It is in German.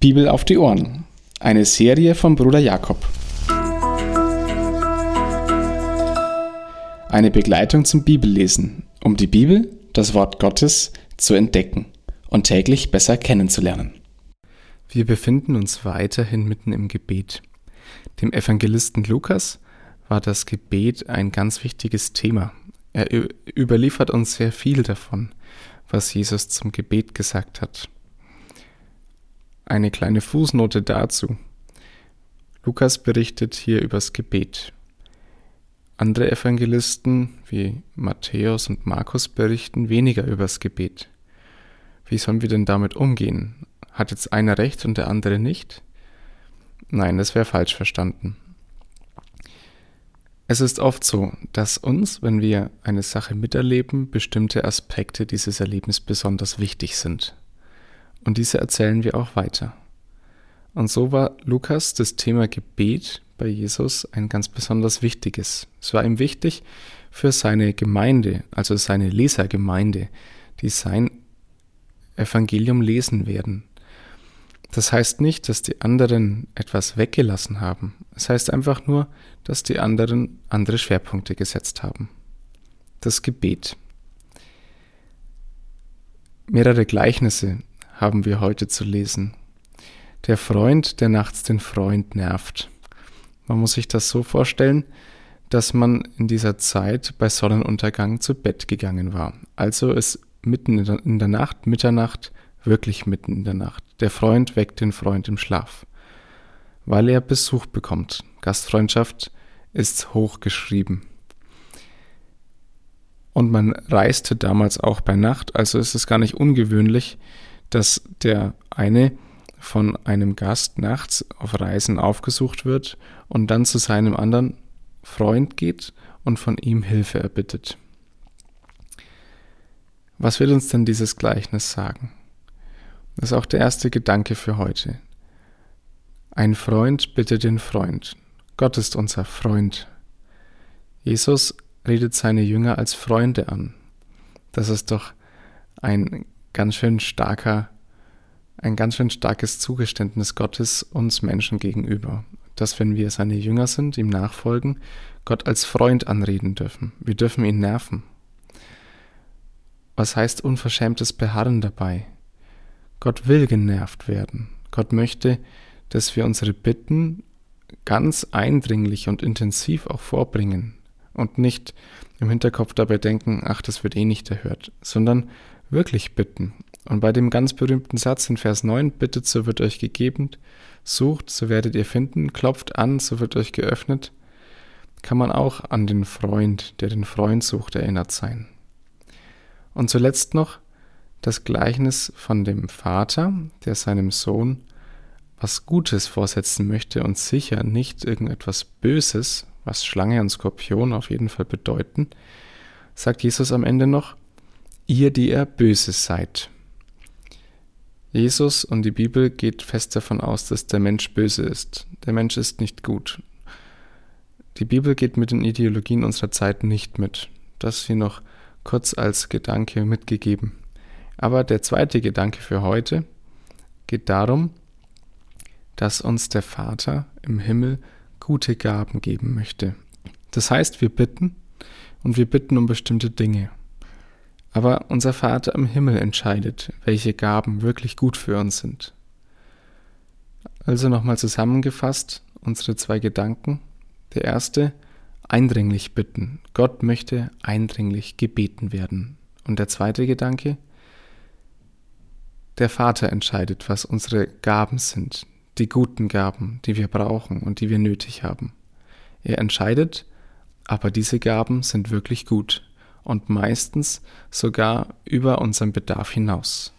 Bibel auf die Ohren. Eine Serie von Bruder Jakob. Eine Begleitung zum Bibellesen, um die Bibel, das Wort Gottes, zu entdecken und täglich besser kennenzulernen. Wir befinden uns weiterhin mitten im Gebet. Dem Evangelisten Lukas war das Gebet ein ganz wichtiges Thema. Er überliefert uns sehr viel davon, was Jesus zum Gebet gesagt hat. Eine kleine Fußnote dazu. Lukas berichtet hier übers Gebet. Andere Evangelisten wie Matthäus und Markus berichten weniger übers Gebet. Wie sollen wir denn damit umgehen? Hat jetzt einer recht und der andere nicht? Nein, das wäre falsch verstanden. Es ist oft so, dass uns, wenn wir eine Sache miterleben, bestimmte Aspekte dieses Erlebens besonders wichtig sind. Und diese erzählen wir auch weiter. Und so war Lukas das Thema Gebet bei Jesus ein ganz besonders wichtiges. Es war ihm wichtig für seine Gemeinde, also seine Lesergemeinde, die sein Evangelium lesen werden. Das heißt nicht, dass die anderen etwas weggelassen haben. Es heißt einfach nur, dass die anderen andere Schwerpunkte gesetzt haben. Das Gebet. Mehrere Gleichnisse haben wir heute zu lesen. Der Freund, der nachts den Freund nervt. Man muss sich das so vorstellen, dass man in dieser Zeit bei Sonnenuntergang zu Bett gegangen war. Also es mitten in der Nacht, Mitternacht, wirklich mitten in der Nacht. Der Freund weckt den Freund im Schlaf, weil er Besuch bekommt. Gastfreundschaft ist hochgeschrieben. Und man reiste damals auch bei Nacht, also ist es gar nicht ungewöhnlich, dass der eine von einem Gast nachts auf Reisen aufgesucht wird und dann zu seinem anderen Freund geht und von ihm Hilfe erbittet. Was will uns denn dieses Gleichnis sagen? Das ist auch der erste Gedanke für heute. Ein Freund bittet den Freund. Gott ist unser Freund. Jesus redet seine Jünger als Freunde an. Das ist doch ein ganz schön starker, ein ganz schön starkes Zugeständnis Gottes uns Menschen gegenüber, dass wenn wir seine Jünger sind, ihm nachfolgen, Gott als Freund anreden dürfen. Wir dürfen ihn nerven. Was heißt unverschämtes Beharren dabei? Gott will genervt werden. Gott möchte, dass wir unsere Bitten ganz eindringlich und intensiv auch vorbringen und nicht im Hinterkopf dabei denken, ach, das wird eh nicht erhört, sondern wirklich bitten. Und bei dem ganz berühmten Satz in Vers 9, bittet, so wird euch gegeben, sucht, so werdet ihr finden, klopft an, so wird euch geöffnet, kann man auch an den Freund, der den Freund sucht, erinnert sein. Und zuletzt noch, das Gleichnis von dem Vater, der seinem Sohn was Gutes vorsetzen möchte und sicher nicht irgendetwas Böses, was Schlange und Skorpion auf jeden Fall bedeuten, sagt Jesus am Ende noch, ihr, die ihr Böses seid. Jesus und die Bibel geht fest davon aus, dass der Mensch böse ist. Der Mensch ist nicht gut. Die Bibel geht mit den Ideologien unserer Zeit nicht mit. Das hier noch kurz als Gedanke mitgegeben. Aber der zweite Gedanke für heute geht darum, dass uns der Vater im Himmel gute Gaben geben möchte. Das heißt, wir bitten und wir bitten um bestimmte Dinge. Aber unser Vater im Himmel entscheidet, welche Gaben wirklich gut für uns sind. Also nochmal zusammengefasst unsere zwei Gedanken. Der erste, eindringlich bitten. Gott möchte eindringlich gebeten werden. Und der zweite Gedanke, der Vater entscheidet, was unsere Gaben sind, die guten Gaben, die wir brauchen und die wir nötig haben. Er entscheidet, aber diese Gaben sind wirklich gut und meistens sogar über unseren Bedarf hinaus.